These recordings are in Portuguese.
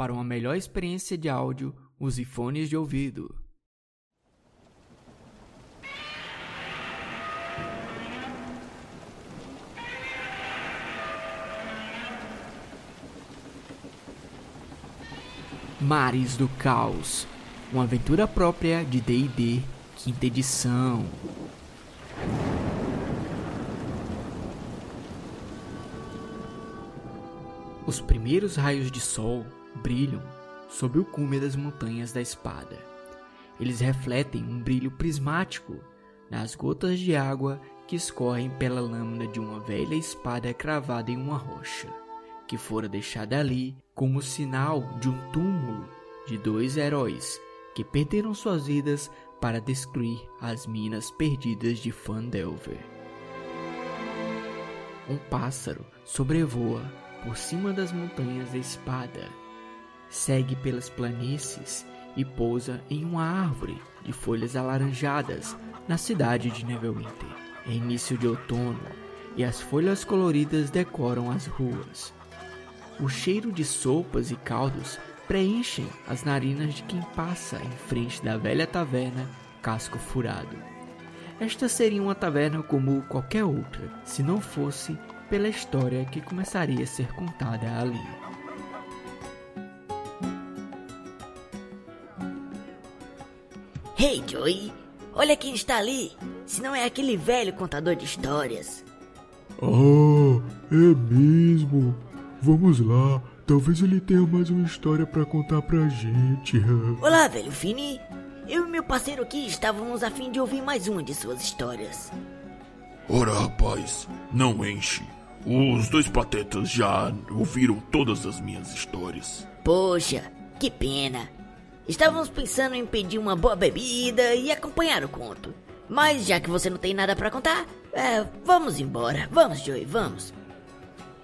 Para uma melhor experiência de áudio, use fones de ouvido. Mares do Caos, uma aventura própria de D&D, quinta edição. Os primeiros raios de sol brilham sob o cume das montanhas da espada. Eles refletem um brilho prismático nas gotas de água que escorrem pela lâmina de uma velha espada cravada em uma rocha, que fora deixada ali como sinal de um túmulo de dois heróis que perderam suas vidas para destruir as minas perdidas de Fandelver. Um pássaro sobrevoa por cima das montanhas da espada, segue pelas planícies e pousa em uma árvore de folhas alaranjadas na cidade de Neverwinter. É início de outono e as folhas coloridas decoram as ruas. O cheiro de sopas e caldos preenchem as narinas de quem passa em frente da velha taverna Casco Furado. Esta seria uma taverna como qualquer outra, se não fosse pela história que começaria a ser contada ali. Hey, Joey! Olha quem está ali! Se não é aquele velho contador de histórias. Ah, é mesmo. Vamos lá. Talvez ele tenha mais uma história para contar pra gente. Olá, velho Fini. Eu e meu parceiro aqui estávamos a fim de ouvir mais uma de suas histórias. Ora, rapaz, não enche. Os dois patetas já ouviram todas as minhas histórias. Poxa, que pena. Estávamos pensando em pedir uma boa bebida e acompanhar o conto. Mas já que você não tem nada para contar, é, vamos embora. Vamos, Joey, vamos.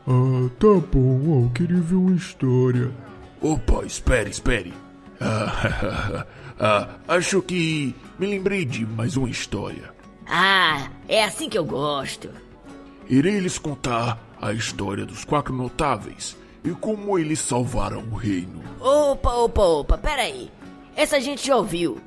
Ah, tá bom. Eu queria ver uma história. Opa, espere, espere. Ah, ah, acho que me lembrei de mais uma história. Ah, é assim que eu gosto. Irei lhes contar a história dos quatro notáveis e como eles salvaram o reino. Opa, opa, opa, peraí. Essa gente já ouviu.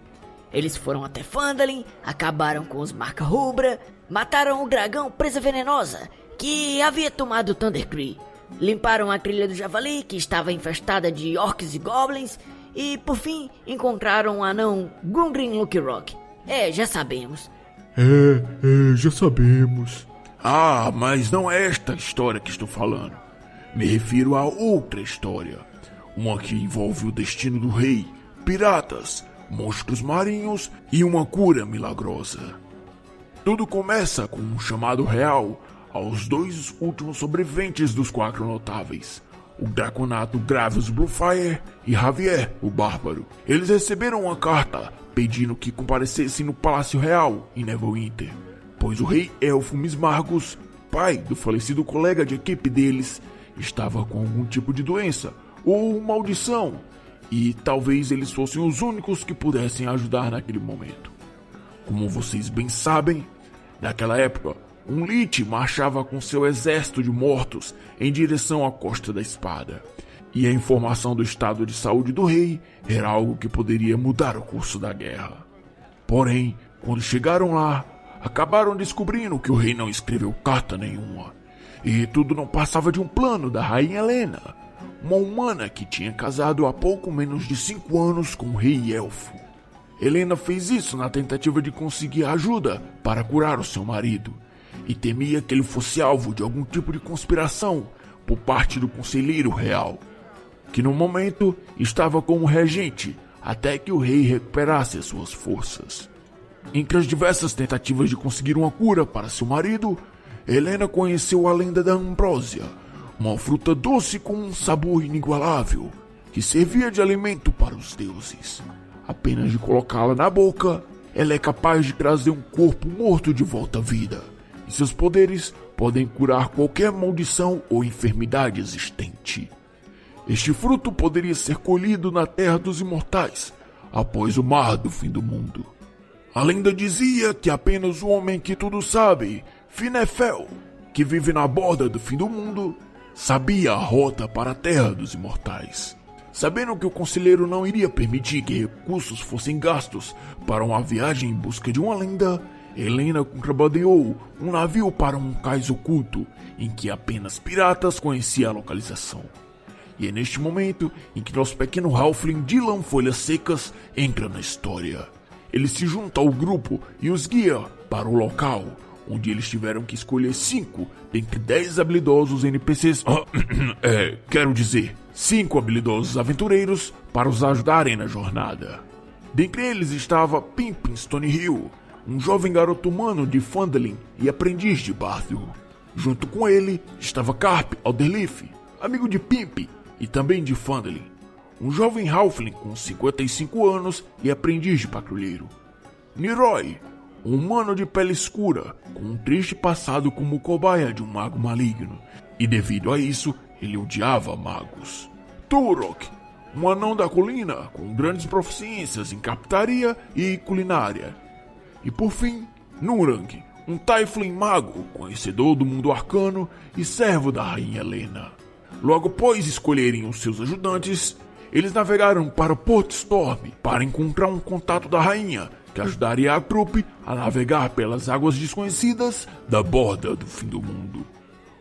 Eles foram até Fandalin, acabaram com os Marca Rubra, mataram o dragão Presa Venenosa, que havia tomado Thundercree. Limparam a trilha do Javali, que estava infestada de orcs e goblins, e por fim encontraram o anão Gungrin Lucky Rock. É, já sabemos. É, é, já sabemos. Ah, mas não é esta história que estou falando. Me refiro a outra história. Uma que envolve o destino do rei, piratas, monstros marinhos e uma cura milagrosa. Tudo começa com um chamado real aos dois últimos sobreviventes dos quatro notáveis, o Draconato Graves Bluefire e Javier, o Bárbaro. Eles receberam uma carta pedindo que comparecessem no Palácio Real em Neverwinter, pois o rei Elfo Mismargus, pai do falecido colega de equipe deles, estava com algum tipo de doença ou maldição e talvez eles fossem os únicos que pudessem ajudar naquele momento. Como vocês bem sabem, naquela época, um Lich marchava com seu exército de mortos em direção à Costa da Espada. E a informação do estado de saúde do rei era algo que poderia mudar o curso da guerra. Porém, quando chegaram lá, acabaram descobrindo que o rei não escreveu carta nenhuma. E tudo não passava de um plano da rainha Helena, uma humana que tinha casado há pouco menos de cinco anos com o rei elfo. Helena fez isso na tentativa de conseguir ajuda para curar o seu marido, e temia que ele fosse alvo de algum tipo de conspiração por parte do conselheiro real, que no momento estava como regente até que o rei recuperasse as suas forças. Entre as diversas tentativas de conseguir uma cura para seu marido, Helena conheceu a lenda da Ambrósia, uma fruta doce com um sabor inigualável, que servia de alimento para os deuses. Apenas de colocá-la na boca, ela é capaz de trazer um corpo morto de volta à vida, e seus poderes podem curar qualquer maldição ou enfermidade existente. Este fruto poderia ser colhido na terra dos imortais, após o mar do fim do mundo. A lenda dizia que apenas o homem que tudo sabe, Finefel, que vive na borda do fim do mundo, sabia a rota para a Terra dos Imortais. Sabendo que o conselheiro não iria permitir que recursos fossem gastos para uma viagem em busca de uma lenda, Helena contrabandeou um navio para um cais oculto em que apenas piratas conheciam a localização. E é neste momento em que nosso pequeno Halfling Dylan Folhas Secas entra na história. Ele se junta ao grupo e os guia para o local, onde eles tiveram que escolher cinco dentre dez habilidosos NPCs. é, quero dizer, cinco habilidosos aventureiros para os ajudarem na jornada. Dentre eles estava Pimpin Stonehill, um jovem garoto humano de Fandolin e aprendiz de Barthel. Junto com ele estava Carp Alderleaf, amigo de Pimp e também de Fandolin, um jovem Halfling com 55 anos e aprendiz de patrulheiro. Niroy, um humano de pele escura, com um triste passado como cobaia de um mago maligno, e devido a isso, ele odiava magos. Turok, um anão da colina com grandes proficiências em captaria e culinária. E por fim, Nurang, um Typhling mago, conhecedor do mundo arcano e servo da rainha Helena. Logo após escolherem os seus ajudantes, eles navegaram para Port Storm para encontrar um contato da rainha que ajudaria a trupe a navegar pelas águas desconhecidas da borda do fim do mundo.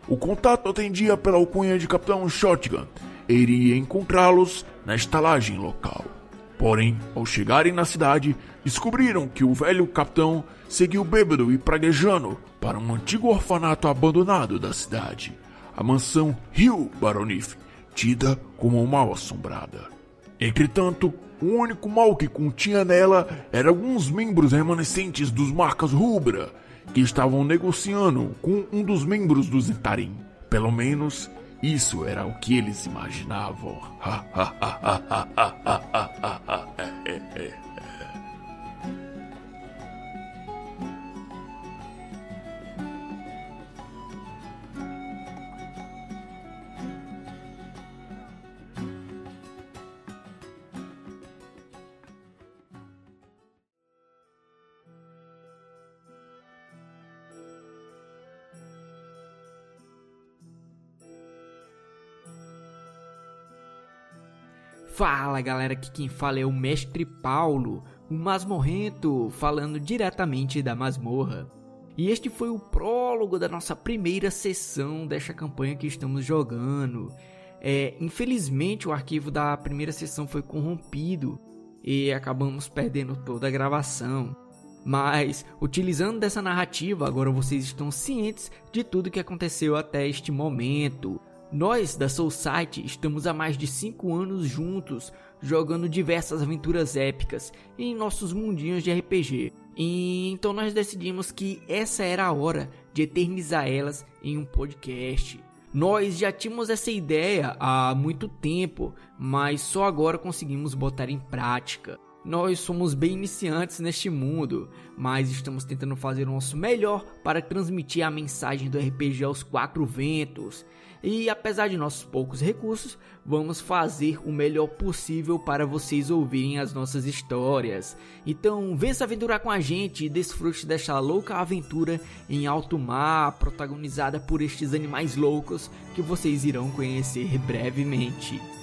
O contato atendia pela alcunha de Capitão Shotgun e iria encontrá-los na estalagem local. Porém, ao chegarem na cidade, descobriram que o velho capitão seguiu bêbado e praguejando para um antigo orfanato abandonado da cidade, a mansão Hill Baronif, tida como mal assombrada. Entretanto, o único mal que continha nela eram alguns membros remanescentes dos Marcas Rubra, que estavam negociando com um dos membros do Zetarim. Pelo menos, isso era o que eles imaginavam. Fala galera, aqui quem fala é o Mestre Paulo, o masmorrento, falando diretamente da masmorra. E este foi o prólogo da nossa primeira sessão desta campanha que estamos jogando. É, infelizmente o arquivo da primeira sessão foi corrompido e acabamos perdendo toda a gravação. Mas, utilizando dessa narrativa, agora vocês estão cientes de tudo que aconteceu até este momento. Nós da Soul Site estamos há mais de 5 anos juntos, jogando diversas aventuras épicas em nossos mundinhos de RPG. E então nós decidimos que essa era a hora de eternizar elas em um podcast. Nós já tínhamos essa ideia há muito tempo, mas só agora conseguimos botar em prática. Nós somos bem iniciantes neste mundo, mas estamos tentando fazer o nosso melhor para transmitir a mensagem do RPG aos quatro ventos. E apesar de nossos poucos recursos, vamos fazer o melhor possível para vocês ouvirem as nossas histórias. Então, venha se aventurar com a gente e desfrute desta louca aventura em alto mar, protagonizada por estes animais loucos que vocês irão conhecer brevemente.